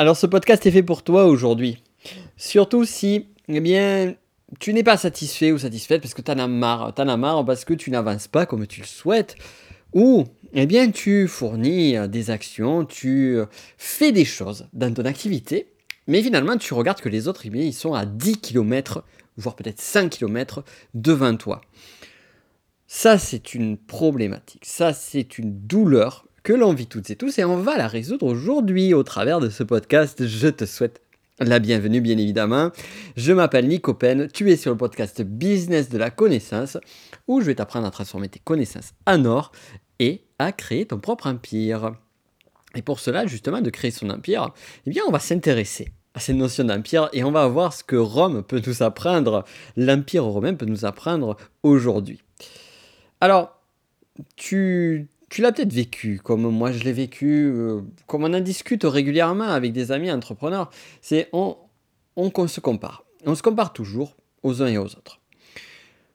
Alors ce podcast est fait pour toi aujourd'hui. Surtout si, eh bien, tu n'es pas satisfait ou satisfaite parce que tu en as marre. Tu en as marre parce que tu n'avances pas comme tu le souhaites. Ou, eh bien, tu fournis des actions, tu fais des choses dans ton activité. Mais finalement, tu regardes que les autres, eh bien, ils sont à 10 km, voire peut-être 5 km devant toi. Ça, c'est une problématique. Ça, c'est une douleur que l'on vit toutes et tous et on va la résoudre aujourd'hui au travers de ce podcast. Je te souhaite la bienvenue bien évidemment. Je m'appelle Nico Pen, tu es sur le podcast Business de la connaissance où je vais t'apprendre à transformer tes connaissances en or et à créer ton propre empire. Et pour cela, justement, de créer son empire, eh bien, on va s'intéresser à cette notion d'empire et on va voir ce que Rome peut nous apprendre, l'empire romain peut nous apprendre aujourd'hui. Alors, tu tu l'as peut-être vécu, comme moi je l'ai vécu, euh, comme on en discute régulièrement avec des amis entrepreneurs, c'est on, se compare. On se compare toujours aux uns et aux autres.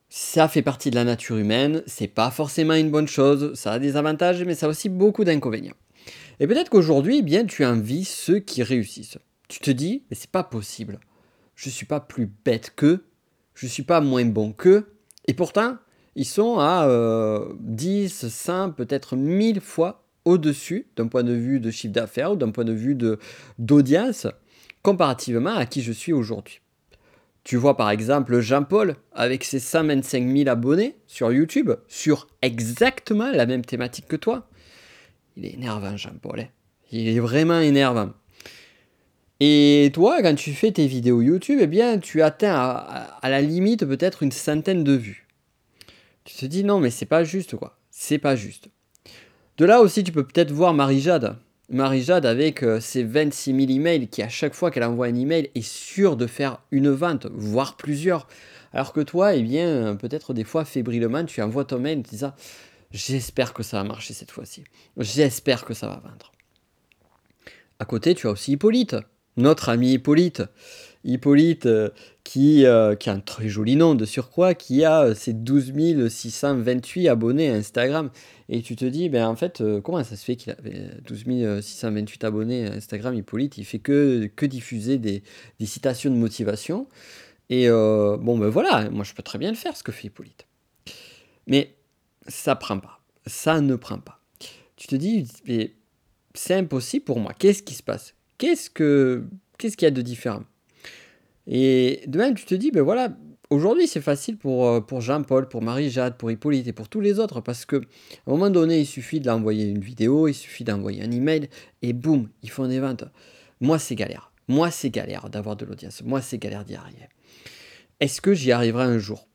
Ça fait partie de la nature humaine, c'est pas forcément une bonne chose, ça a des avantages, mais ça a aussi beaucoup d'inconvénients. Et peut-être qu'aujourd'hui, eh bien, tu envies ceux qui réussissent. Tu te dis, mais c'est pas possible. Je suis pas plus bête qu'eux, je suis pas moins bon qu'eux, et pourtant, ils sont à 10, euh, 100, peut-être 1000 fois au-dessus d'un point de vue de chiffre d'affaires ou d'un point de vue d'audience comparativement à qui je suis aujourd'hui. Tu vois par exemple Jean-Paul avec ses 125 000 abonnés sur YouTube sur exactement la même thématique que toi. Il est énervant Jean-Paul. Hein. Il est vraiment énervant. Et toi, quand tu fais tes vidéos YouTube, eh bien, tu atteins à la limite peut-être une centaine de vues. Tu te dis non, mais c'est pas juste quoi. C'est pas juste. De là aussi, tu peux peut-être voir Marie-Jade. Marie-Jade avec euh, ses 26 000 emails qui, à chaque fois qu'elle envoie un email, est sûre de faire une vente, voire plusieurs. Alors que toi, eh bien, peut-être des fois, fébrilement, tu envoies ton mail en disant J'espère que ça va marcher cette fois-ci. J'espère que ça va vendre. À côté, tu as aussi Hippolyte, notre ami Hippolyte. Hippolyte, euh, qui, euh, qui, a un très joli nom de surcroît, qui a euh, ses 12 628 abonnés à Instagram. Et tu te dis, ben en fait, comment ça se fait qu'il avait 12 628 abonnés à Instagram, Hippolyte? Il fait que, diffuser des, des citations de motivation. Et bon, ben voilà, moi je peux très bien le faire, ce que fait Hippolyte. Mais ça prend pas. Ça ne prend pas. Tu te dis, c'est impossible pour moi. Qu'est-ce qui se passe? Qu'est-ce que qu'est-ce qu'il y a de différent? Et de même, tu te dis, ben voilà, aujourd'hui c'est facile pour, euh, pour Jean-Paul, pour Marie-Jade, pour Hippolyte et pour tous les autres, parce que à un moment donné, il suffit d'envoyer une vidéo, il suffit d'envoyer un email, et boum, ils font des ventes. Moi, c'est galère. Moi, c'est galère d'avoir de l'audience. Moi, c'est galère d'y arriver. Est-ce que j'y arriverai un jour?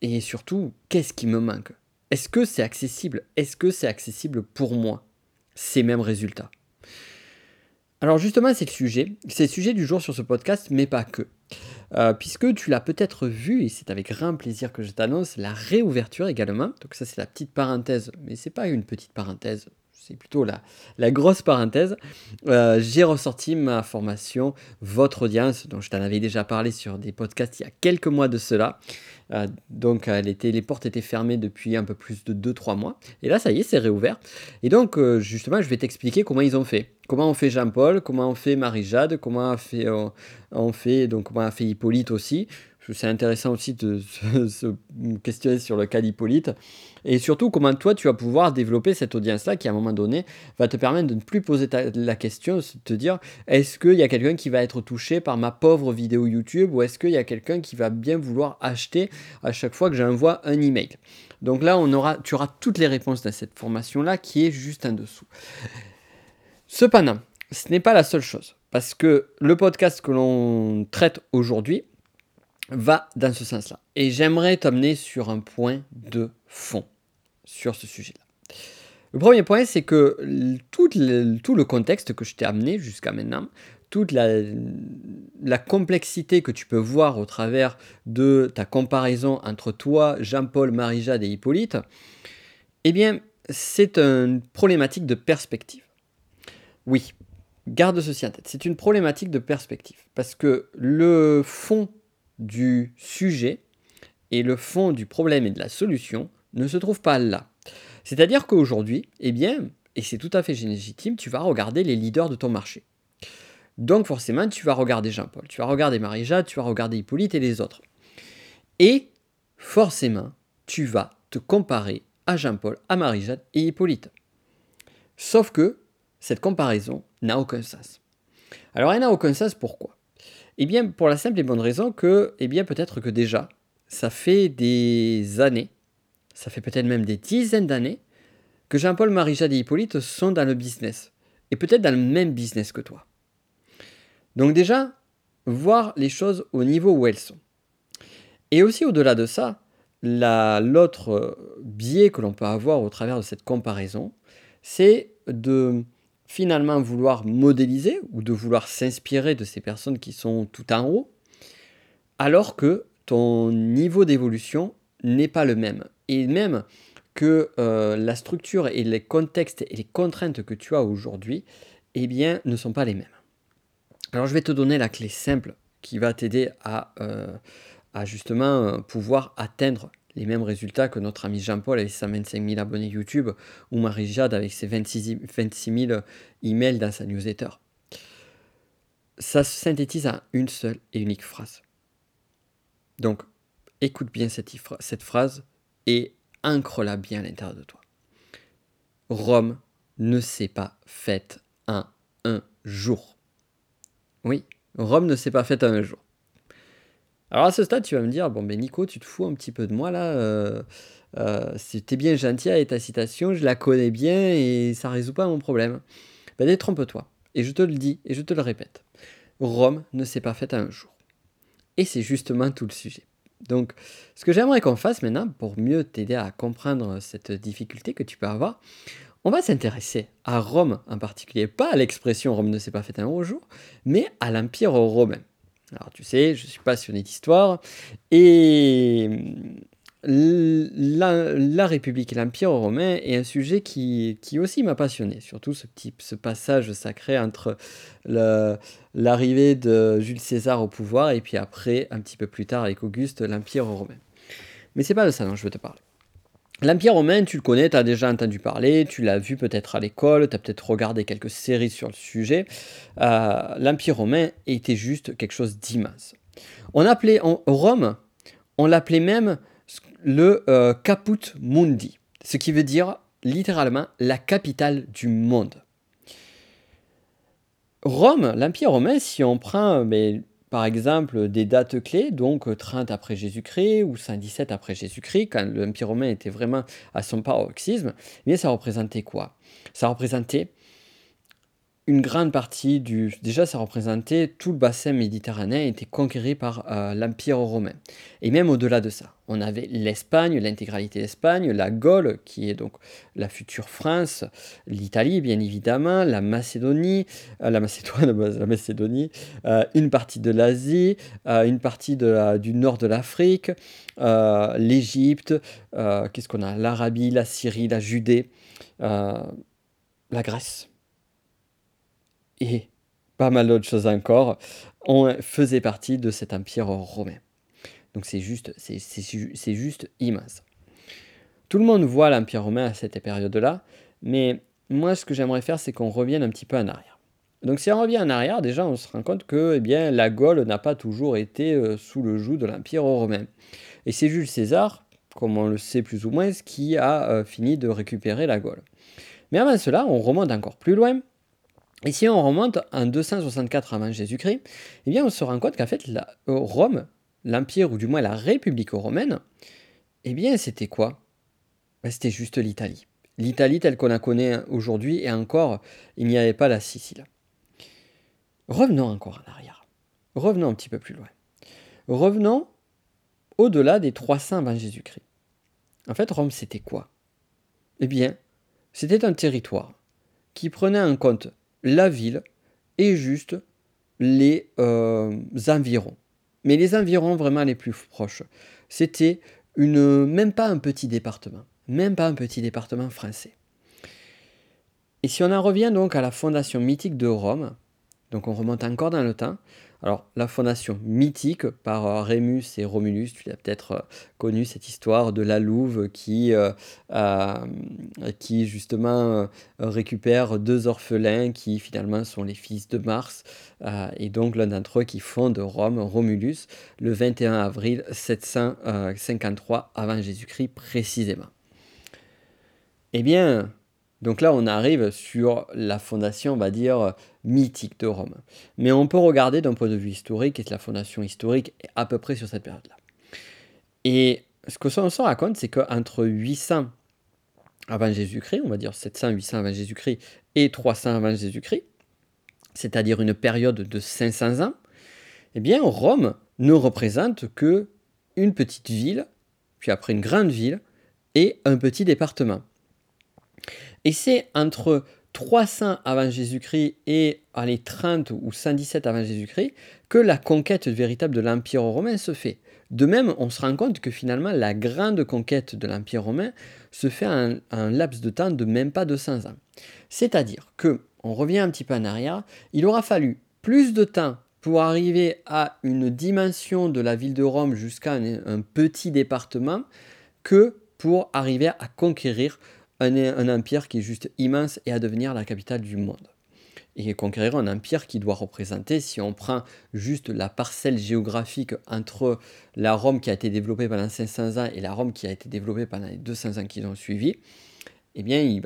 Et surtout, qu'est-ce qui me manque? Est-ce que c'est accessible? Est-ce que c'est accessible pour moi? Ces mêmes résultats alors justement, c'est le sujet. C'est le sujet du jour sur ce podcast, mais pas que. Euh, puisque tu l'as peut-être vu, et c'est avec grand plaisir que je t'annonce, la réouverture également. Donc ça c'est la petite parenthèse, mais c'est pas une petite parenthèse, c'est plutôt la, grosse parenthèse. Euh, j'ai ressorti ma formation Votre audience, dont je t'en avais déjà parlé sur des podcasts il y a quelques mois de cela. Euh, donc les portes étaient fermées depuis un peu plus de 2-3 mois. Et là, ça y est, c'est réouvert. Et donc, euh, justement, je vais t'expliquer comment ils ont fait. Comment on fait Jean-Paul, comment on fait Marie-Jade, comment on fait, donc, comment on fait Hippolyte aussi c'est intéressant aussi de se, questionner sur le cas d'Hippolyte. Et surtout, comment toi, tu vas pouvoir développer cette audience-là qui, à un moment donné, va te permettre de ne plus poser la question, de te dire, est-ce qu'il y a quelqu'un qui va être touché par ma pauvre vidéo YouTube ou est-ce qu'il y a quelqu'un qui va bien vouloir acheter à chaque fois que j'envoie un email? Donc là, on aura, tu auras toutes les réponses dans cette formation-là qui est juste en dessous. Cependant, ce n'est pas la seule chose. Parce que le podcast que l'on traite aujourd'hui, va dans ce sens-là. Et j'aimerais t'amener sur un point de fond sur ce sujet-là. Le premier point, c'est que tout le, contexte que je t'ai amené jusqu'à maintenant, toute la, la, complexité que tu peux voir au travers de ta comparaison entre toi, Jean-Paul, Marie-Jade et Hippolyte, eh bien, c'est une problématique de perspective. Oui, garde ceci en tête, c'est une problématique de perspective. Parce que le fond du sujet et le fond du problème et de la solution ne se trouve pas là. C'est-à-dire qu'aujourd'hui, eh bien, et c'est tout à fait légitime, tu vas regarder les leaders de ton marché. Donc forcément, tu vas regarder Jean-Paul, tu vas regarder Marie-Jade, tu vas regarder Hippolyte et les autres. Et forcément, tu vas te comparer à Jean-Paul, à Marie-Jade et Hippolyte. Sauf que cette comparaison n'a aucun sens. Alors elle n'a aucun sens pourquoi? Eh bien pour la simple et bonne raison que, eh bien peut-être que déjà, ça fait des années, ça fait peut-être même des dizaines d'années, que Jean-Paul, Marie-Jade et Hippolyte sont dans le business. Et peut-être dans le même business que toi. Donc déjà, voir les choses au niveau où elles sont. Et aussi au-delà de ça, l'autre biais que l'on peut avoir au travers de cette comparaison, c'est de finalement vouloir modéliser ou de vouloir s'inspirer de ces personnes qui sont tout en haut, alors que ton niveau d'évolution n'est pas le même. Et même que euh, la structure et les contextes et les contraintes que tu as aujourd'hui, eh bien, ne sont pas les mêmes. Alors je vais te donner la clé simple qui va t'aider à, euh, justement pouvoir atteindre les mêmes résultats que notre ami Jean-Paul avec ses 25 000 abonnés YouTube ou Marie-Jade avec ses 26, 26 000 emails dans sa newsletter. Ça se synthétise en une seule et unique phrase. Donc, écoute bien cette, cette phrase et ancre-la bien à l'intérieur de toi. Rome ne s'est pas faite en un jour. Oui, Rome ne s'est pas faite en un jour. Alors à ce stade, tu vas me dire, bon ben Nico, tu te fous un petit peu de moi là. Euh, euh, bien gentil avec ta citation, je la connais bien et ça résout pas mon problème. Ben détrompe-toi. Et je te le dis et je te le répète. Rome ne s'est pas faite en un jour. Et c'est justement tout le sujet. Donc, ce que j'aimerais qu'on fasse maintenant, pour mieux t'aider à comprendre cette difficulté que tu peux avoir, on va s'intéresser à Rome en particulier, pas à l'expression Rome ne s'est pas faite un jour, mais à l'Empire romain. Alors tu sais, je suis passionné d'histoire, et la, République et l'Empire romain est un sujet qui, aussi m'a passionné, surtout ce, petit, ce passage sacré entre l'arrivée de Jules César au pouvoir et puis après, un petit peu plus tard avec Auguste, l'Empire romain. Mais c'est pas de ça dont je veux te parler. L'Empire romain, tu le connais, tu as déjà entendu parler, tu l'as vu peut-être à l'école, tu as peut-être regardé quelques séries sur le sujet. Euh, L'Empire romain était juste quelque chose d'immense. On appelait en Rome, on l'appelait même le euh, Caput Mundi, ce qui veut dire littéralement la capitale du monde. Rome, l'Empire romain, si on prend mais, par exemple des dates clés, donc 30 après Jésus-Christ ou 117 après Jésus-Christ, quand l'Empire romain était vraiment à son paroxysme, eh ça représentait quoi? Ça représentait une grande partie du... Déjà, ça représentait tout le bassin méditerranéen était conquéré par euh, l'Empire romain. Et même au-delà de ça, on avait l'Espagne, l'intégralité d'Espagne, la Gaule, qui est donc la future France, l'Italie, bien évidemment, la Macédonie, euh, la Macédoine, la Macédonie, euh, une partie de l'Asie, une partie du nord de l'Afrique, l'Égypte, qu'est-ce qu'on a? L'Arabie, la Syrie, la Judée, la Grèce et pas mal d'autres choses encore, on faisait partie de cet empire romain. Donc c'est juste, c'est juste immense. Tout le monde voit l'empire romain à cette période-là, mais moi ce que j'aimerais faire, c'est qu'on revienne un petit peu en arrière. Donc si on revient en arrière, déjà on se rend compte que eh bien, la Gaule n'a pas toujours été euh, sous le joug de l'empire romain. Et c'est Jules César, comme on le sait plus ou moins, qui a euh, fini de récupérer la Gaule. Mais avant cela, on remonte encore plus loin, et si on remonte en 264 avant Jésus-Christ, eh bien on se rend compte qu'en fait euh, Rome, l'Empire ou du moins la République romaine, eh bien c'était quoi? Ben, C'était juste l'Italie. L'Italie telle qu'on la connaît aujourd'hui et encore il n'y avait pas la Sicile. Revenons encore en arrière. Revenons un petit peu plus loin. Revenons au-delà des 300 avant Jésus-Christ. En fait, Rome, c'était quoi? Eh bien, c'était un territoire qui prenait en compte la ville et juste les euh, environs. Mais les environs vraiment les plus proches. C'était même pas un petit département, même pas un petit département français. Et si on en revient donc à la fondation mythique de Rome, Donc on remonte encore dans le temps. Alors, la fondation mythique par euh, Rémus et Romulus, tu as peut-être euh, connu cette histoire de la Louve qui, euh, qui justement récupère deux orphelins qui finalement sont les fils de Mars, et donc l'un d'entre eux qui fonde Rome, Romulus, le 21 avril 753 avant Jésus-Christ précisément. Eh bien, donc là, on arrive sur la fondation, on va dire, mythique de Rome. Mais on peut regarder d'un point de vue historique, et la fondation historique est à peu près sur cette période-là. Et ce que ça, on raconte, c'est qu'entre 800 avant Jésus-Christ, on va dire 700, 800 avant Jésus-Christ, et 300 avant Jésus-Christ, c'est-à-dire une période de 500 ans, eh bien, Rome ne représente que une petite ville, puis après une grande ville, et un petit département. Et c'est entre 300 avant Jésus-Christ et les 30 ou 117 avant Jésus-Christ que la conquête véritable de l'Empire romain se fait. De même, on se rend compte que finalement la grande conquête de l'Empire romain se fait en un laps de temps de même pas 200 ans. C'est-à-dire que, on revient un petit peu en arrière, il aura fallu plus de temps pour arriver à une dimension de la ville de Rome jusqu'à un petit département que pour arriver à conquérir un, empire qui est juste immense et à devenir la capitale du monde. Et conquérir un empire qui doit représenter, si on prend juste la parcelle géographique entre la Rome qui a été développée pendant 500 ans et la Rome qui a été développée pendant les 200 ans qui ont suivi, eh bien,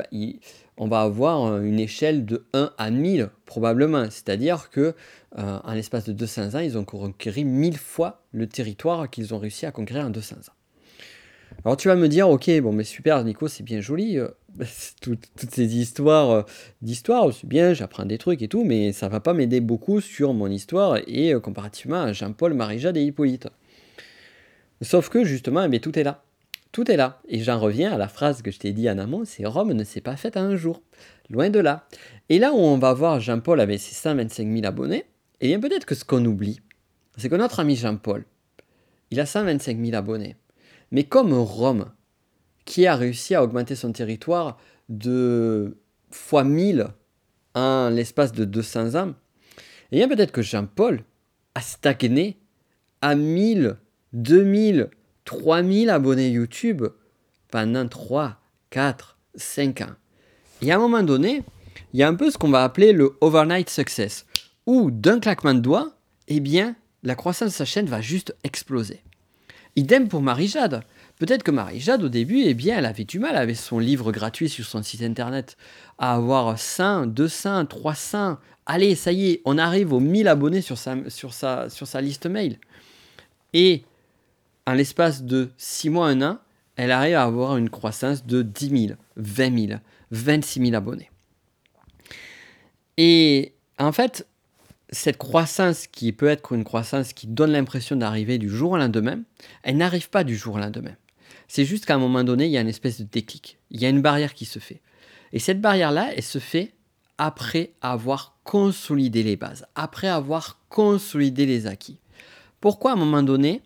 on va avoir une échelle de 1 à 1000 probablement. C'est-à-dire que euh, en l'espace de 200 ans, ils ont conquéri 1000 fois le territoire qu'ils ont réussi à conquérir en 200 ans. Alors tu vas me dire, ok, bon, mais super, Nico, c'est bien joli, euh, toutes ces histoires euh, d'histoire, c'est bien, j'apprends des trucs et tout, mais ça va pas m'aider beaucoup sur mon histoire et euh, comparativement à Jean-Paul, Marie-Jade et Hippolyte. Sauf que justement, eh tout est là. Tout est là. Et j'en reviens à la phrase que je t'ai dit en amont, c'est Rome ne s'est pas faite en un jour. Loin de là. Et là où on va voir Jean-Paul avec ses 125 000 abonnés, eh bien peut-être que ce qu'on oublie, c'est que notre ami Jean-Paul, il a 125 000 abonnés. Mais comme Rome, qui a réussi à augmenter son territoire de fois 1000 en l'espace de 200 ans, et eh bien peut-être que Jean-Paul a stagné à 1000, 2000, 3000 abonnés YouTube pendant 3, 4, 5 ans. Et à un moment donné, il y a un peu ce qu'on va appeler le overnight success, où d'un claquement de doigts, eh bien, la croissance de sa chaîne va juste exploser. Idem pour Marie-Jade. Peut-être que Marie-Jade, au début, eh bien, elle avait du mal avec son livre gratuit sur son site internet à avoir 100, 200, 300. Allez, ça y est, on arrive aux 1000 abonnés sur sa, sur sa, sur sa liste mail. Et en l'espace de 6 mois, 1 an, elle arrive à avoir une croissance de 10 000, 20 000, 26 000 abonnés. Et en fait, cette croissance qui peut être une croissance qui donne l'impression d'arriver du jour au lendemain, elle n'arrive pas du jour au lendemain. C'est juste qu'à un moment donné, il y a une espèce de déclic. Il y a une barrière qui se fait. Et cette barrière-là, elle se fait après avoir consolidé les bases, après avoir consolidé les acquis. Pourquoi à un moment donné,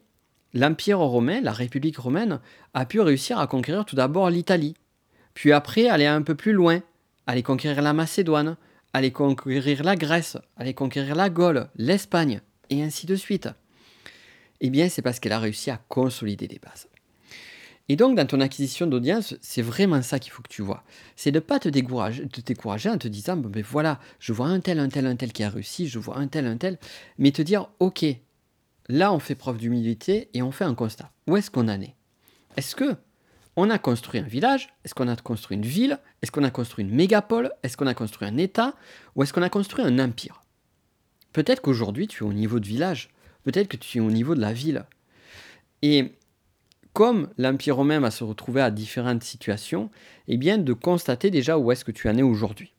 l'Empire romain, la République romaine, a pu réussir à conquérir tout d'abord l'Italie, puis après aller un peu plus loin, aller conquérir la Macédoine, aller conquérir la Grèce, aller conquérir la Gaule, l'Espagne, et ainsi de suite Eh bien, c'est parce qu'elle a réussi à consolider des bases. Et donc, dans ton acquisition d'audience, c'est vraiment ça qu'il faut que tu vois. C'est de ne pas te décourager, te décourager en te disant, ben voilà, je vois un tel, un tel, un tel qui a réussi, je vois un tel, un tel, mais te dire, ok, là, on fait preuve d'humilité et on fait un constat. Où est-ce qu'on en est? Est-ce que on a construit un village Est-ce qu'on a construit une ville Est-ce qu'on a construit une mégapole Est-ce qu'on a construit un État Ou est-ce qu'on a construit un empire? Peut-être qu'aujourd'hui tu es au niveau de village, peut-être que tu es au niveau de la ville. Et comme l'Empire romain va se retrouver à différentes situations, eh bien de constater déjà où est-ce que tu en es aujourd'hui.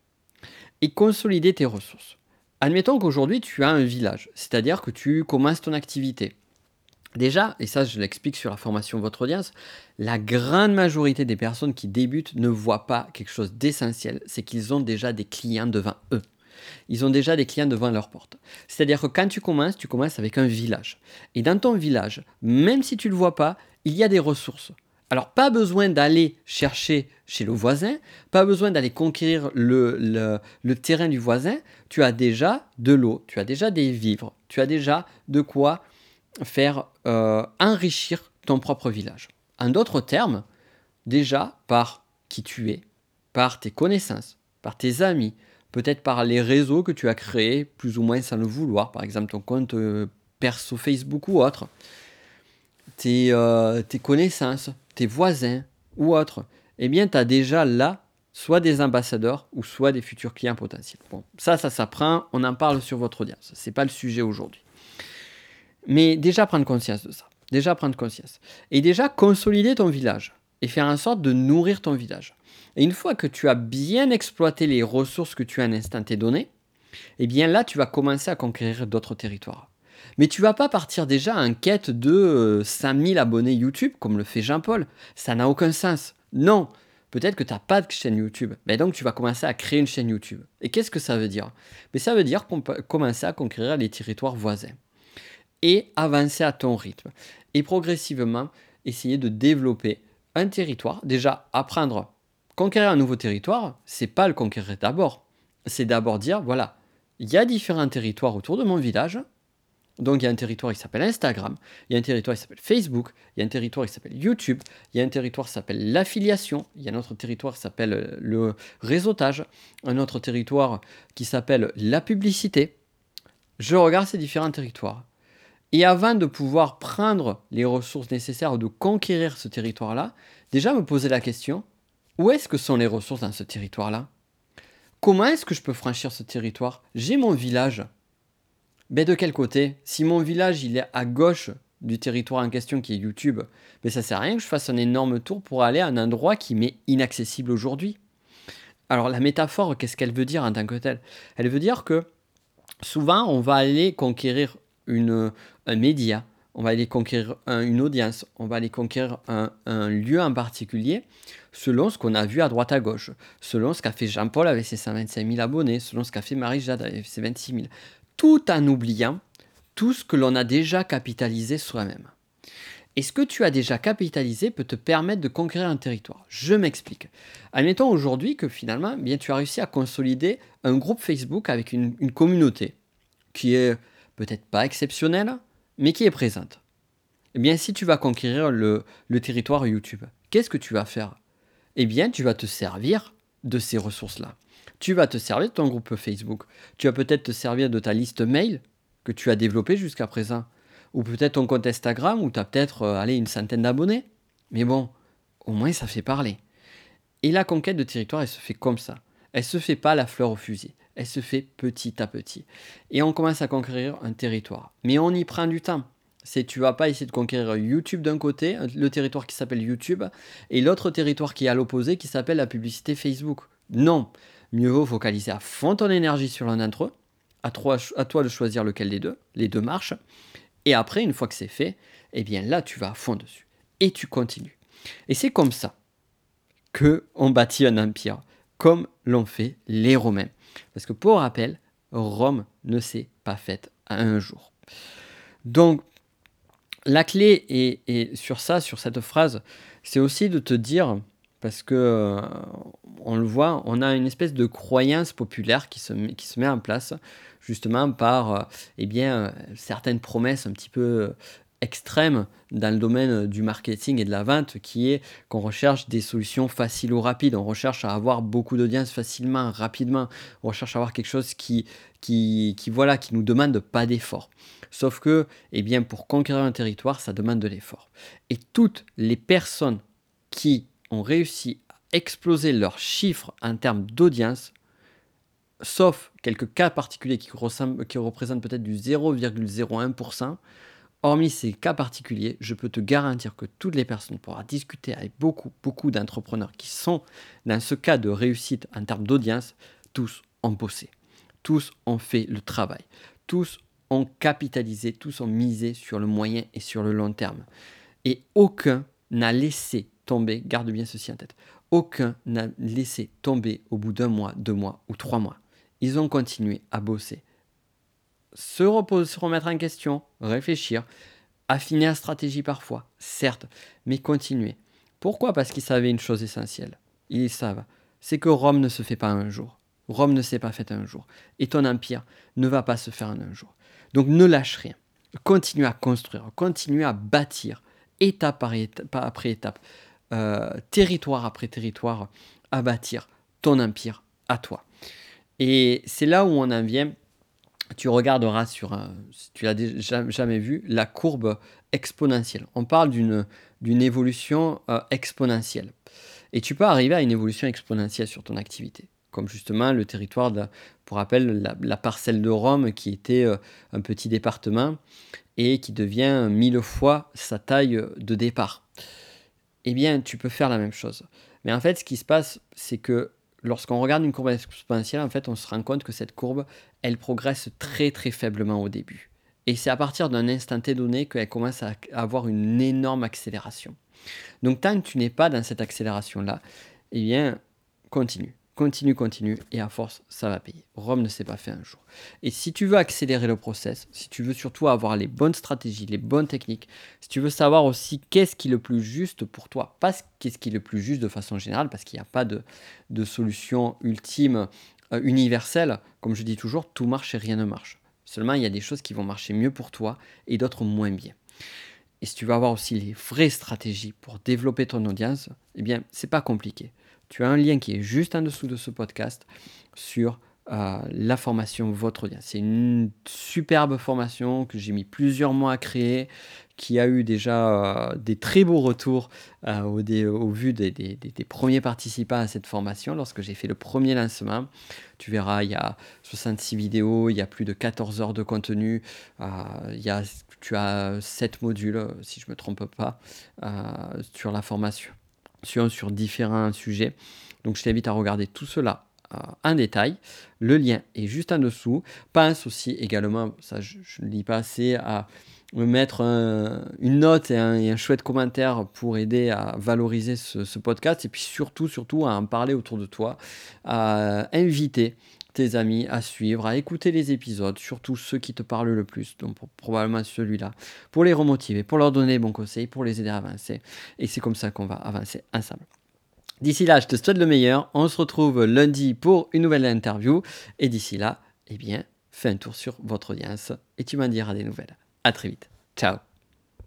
Et consolider tes ressources. Admettons qu'aujourd'hui tu as un village, c'est-à-dire que tu commences ton activité. Déjà, et ça je l'explique sur la formation Votre Audience, la grande majorité des personnes qui débutent ne voient pas quelque chose d'essentiel, c'est qu'ils ont déjà des clients devant eux. Ils ont déjà des clients devant leur porte. C'est-à-dire que quand tu commences, tu commences avec un village. Et dans ton village, même si tu ne le vois pas, il y a des ressources. Alors, pas besoin d'aller chercher chez le voisin, pas besoin d'aller conquérir le, terrain du voisin. Tu as déjà de l'eau, tu as déjà des vivres, tu as déjà de quoi faire euh, enrichir ton propre village. En d'autres termes, déjà par qui tu es, par tes connaissances, par tes amis, peut-être par les réseaux que tu as créés plus ou moins sans le vouloir, par exemple ton compte euh, perso Facebook ou autre, tes, euh, tes connaissances, tes voisins ou autres, eh bien, tu as déjà là soit des ambassadeurs ou soit des futurs clients potentiels. Bon, ça, ça s'apprend, on en parle sur votre audience. Ce n'est pas le sujet aujourd'hui. Mais déjà prendre conscience de ça. Déjà prendre conscience. Et déjà consolider ton village et faire en sorte de nourrir ton village. Et une fois que tu as bien exploité les ressources que tu as à un instant T donné, eh bien là, tu vas commencer à conquérir d'autres territoires. Mais tu vas pas partir déjà en quête de 5000 euh, abonnés YouTube comme le fait Jean-Paul. Ça n'a aucun sens. Non. Peut-être que tu n'as pas de chaîne YouTube. Mais donc tu vas commencer à créer une chaîne YouTube. Et qu'est-ce que ça veut dire? Mais ça veut dire qu'on peut commencer à conquérir les territoires voisins. Et avancer à ton rythme. Et progressivement essayer de développer un territoire. Déjà, apprendre. Conquérir un nouveau territoire, c'est pas le conquérir d'abord. C'est d'abord dire, voilà, il y a différents territoires autour de mon village donc il y a un territoire qui s'appelle Instagram, il y a un territoire qui s'appelle Facebook, il y a un territoire qui s'appelle YouTube, il y a un territoire qui s'appelle l'affiliation, il y a un autre territoire qui s'appelle euh, le réseautage, un autre territoire qui s'appelle la publicité. Je regarde ces différents territoires. Et avant de pouvoir prendre les ressources nécessaires ou de conquérir ce territoire-là, déjà me poser la question, où est-ce que sont les ressources dans ce territoire-là? Comment est-ce que je peux franchir ce territoire? J'ai mon village, mais de quel côté? Si mon village il est à gauche du territoire en question qui est YouTube, mais ça sert à rien que je fasse un énorme tour pour aller à un endroit qui m'est inaccessible aujourd'hui. Alors la métaphore, qu'est-ce qu'elle veut dire en tant que telle? Elle veut dire que souvent on va aller conquérir une, un média, on va aller conquérir une audience, on va aller conquérir un, un lieu en particulier selon ce qu'on a vu à droite à gauche, selon ce qu'a fait Jean-Paul avec ses 125 000 abonnés, selon ce qu'a fait Marie-Jade avec ses 26 000 tout en oubliant tout ce que l'on a déjà capitalisé soi-même. Et ce que tu as déjà capitalisé peut te permettre de conquérir un territoire? Je m'explique. Admettons aujourd'hui que finalement, bien, tu as réussi à consolider un groupe Facebook avec une, communauté qui est peut-être pas exceptionnelle, mais qui est présente. Eh bien, si tu vas conquérir le, territoire YouTube, qu'est-ce que tu vas faire? Eh bien, tu vas te servir de ces ressources-là tu vas te servir de ton groupe Facebook. Tu vas peut-être te servir de ta liste mail que tu as développée jusqu'à présent. Ou peut-être ton compte Instagram où tu as peut-être euh, une centaine d'abonnés. Mais bon, au moins ça fait parler. Et la conquête de territoire, elle se fait comme ça. Elle se fait pas la fleur au fusil. Elle se fait petit à petit. Et on commence à conquérir un territoire. Mais on y prend du temps. C'est tu vas pas essayer de conquérir YouTube d'un côté, le territoire qui s'appelle YouTube, et l'autre territoire qui est à l'opposé qui s'appelle la publicité Facebook. Non, mieux vaut focaliser à fond ton énergie sur l'un d'entre eux. À toi, de choisir lequel des deux. Les deux marchent. Et après, une fois que c'est fait, eh bien là, tu vas à fond dessus. Et tu continues. Et c'est comme ça que on bâtit un empire, comme l'ont fait les Romains. Parce que pour rappel, Rome ne s'est pas faite à un jour. Donc, la clé est, sur ça, sur cette phrase, c'est aussi de te dire, parce que euh, on le voit, on a une espèce de croyance populaire qui se, qui se met en place justement par euh, eh bien, certaines promesses un petit peu extrêmes dans le domaine du marketing et de la vente qui est qu'on recherche des solutions faciles ou rapides, on recherche à avoir beaucoup d'audience facilement, rapidement, on recherche à avoir quelque chose qui, qui, qui voilà, qui nous demande pas d'effort. Sauf que, eh bien, pour conquérir un territoire, ça demande de l'effort. Et toutes les personnes qui ont réussi à exploser leurs chiffres en termes d'audience, sauf quelques cas particuliers qui représentent peut-être du 0,01%, hormis ces cas particuliers, je peux te garantir que toutes les personnes pourront discuter avec beaucoup, beaucoup d'entrepreneurs qui sont dans ce cas de réussite en termes d'audience, tous ont bossé, tous ont fait le travail, tous ont capitalisé, tous ont misé sur le moyen et sur le long terme. Et aucun n'a laissé tomber, garde bien ceci en tête, aucun n'a laissé tomber au bout d'un mois, deux mois ou trois mois. Ils ont continué à bosser. Se reposer, se remettre en question, réfléchir, affiner la stratégie parfois, certes, mais continuer. Pourquoi? Parce qu'ils savaient une chose essentielle. Ils savent. C'est que Rome ne se fait pas un jour. Rome ne s'est pas faite un jour. Et ton empire ne va pas se faire en un jour. Donc ne lâche rien. Continue à construire, continue à bâtir, étape après étape, euh, territoire après territoire, à bâtir ton empire à toi. Et c'est là où on en vient. Tu regarderas sur, si tu l'as jamais vu, la courbe exponentielle. On parle d'une évolution euh, exponentielle. Et tu peux arriver à une évolution exponentielle sur ton activité comme justement le territoire, pour rappel, la, parcelle de Rome qui était euh, un petit département et qui devient mille fois sa taille de départ. Eh bien, tu peux faire la même chose. Mais en fait, ce qui se passe, c'est que lorsqu'on regarde une courbe exponentielle, en fait, on se rend compte que cette courbe, elle progresse très très faiblement au début. Et c'est à partir d'un instant T donné qu'elle commence à avoir une énorme accélération. Donc tant que tu n'es pas dans cette accélération-là, eh bien, continue. Continue, continue, et à force, ça va payer. Rome ne s'est pas fait un jour. Et si tu veux accélérer le process, si tu veux surtout avoir les bonnes stratégies, les bonnes techniques, si tu veux savoir aussi qu'est-ce qui est le plus juste pour toi, pas qu'est-ce qui est le plus juste de façon générale, parce qu'il n'y a pas de, solution ultime, euh, universelle, comme je dis toujours, tout marche et rien ne marche. Seulement, il y a des choses qui vont marcher mieux pour toi et d'autres moins bien. Et si tu veux avoir aussi les vraies stratégies pour développer ton audience, eh bien, c'est pas compliqué tu as un lien qui est juste en dessous de ce podcast sur euh, la formation Votre Audience. C'est une superbe formation que j'ai mis plusieurs mois à créer, qui a eu déjà euh, des très beaux retours euh, au, vu des, premiers participants à cette formation lorsque j'ai fait le premier lancement. Tu verras, il y a 66 vidéos, il y a plus de 14 heures de contenu, il y a, tu as 7 modules, si je ne me trompe pas, sur la formation sur, différents sujets. Donc je t'invite à regarder tout cela euh, en détail. Le lien est juste en dessous. Pense aussi également, ça je ne lis pas assez, à me mettre une note et un, chouette commentaire pour aider à valoriser ce, podcast et puis surtout, surtout à en parler autour de toi, à inviter tes amis à suivre, à écouter les épisodes, surtout ceux qui te parlent le plus, donc probablement celui-là, pour les remotiver, pour leur donner bons conseils, pour les aider à avancer. Et c'est comme ça qu'on va avancer ensemble. D'ici là, je te souhaite le meilleur. On se retrouve lundi pour une nouvelle interview. Et d'ici là, eh bien, fais un tour sur votre audience et tu m'en diras des nouvelles. À très vite. Ciao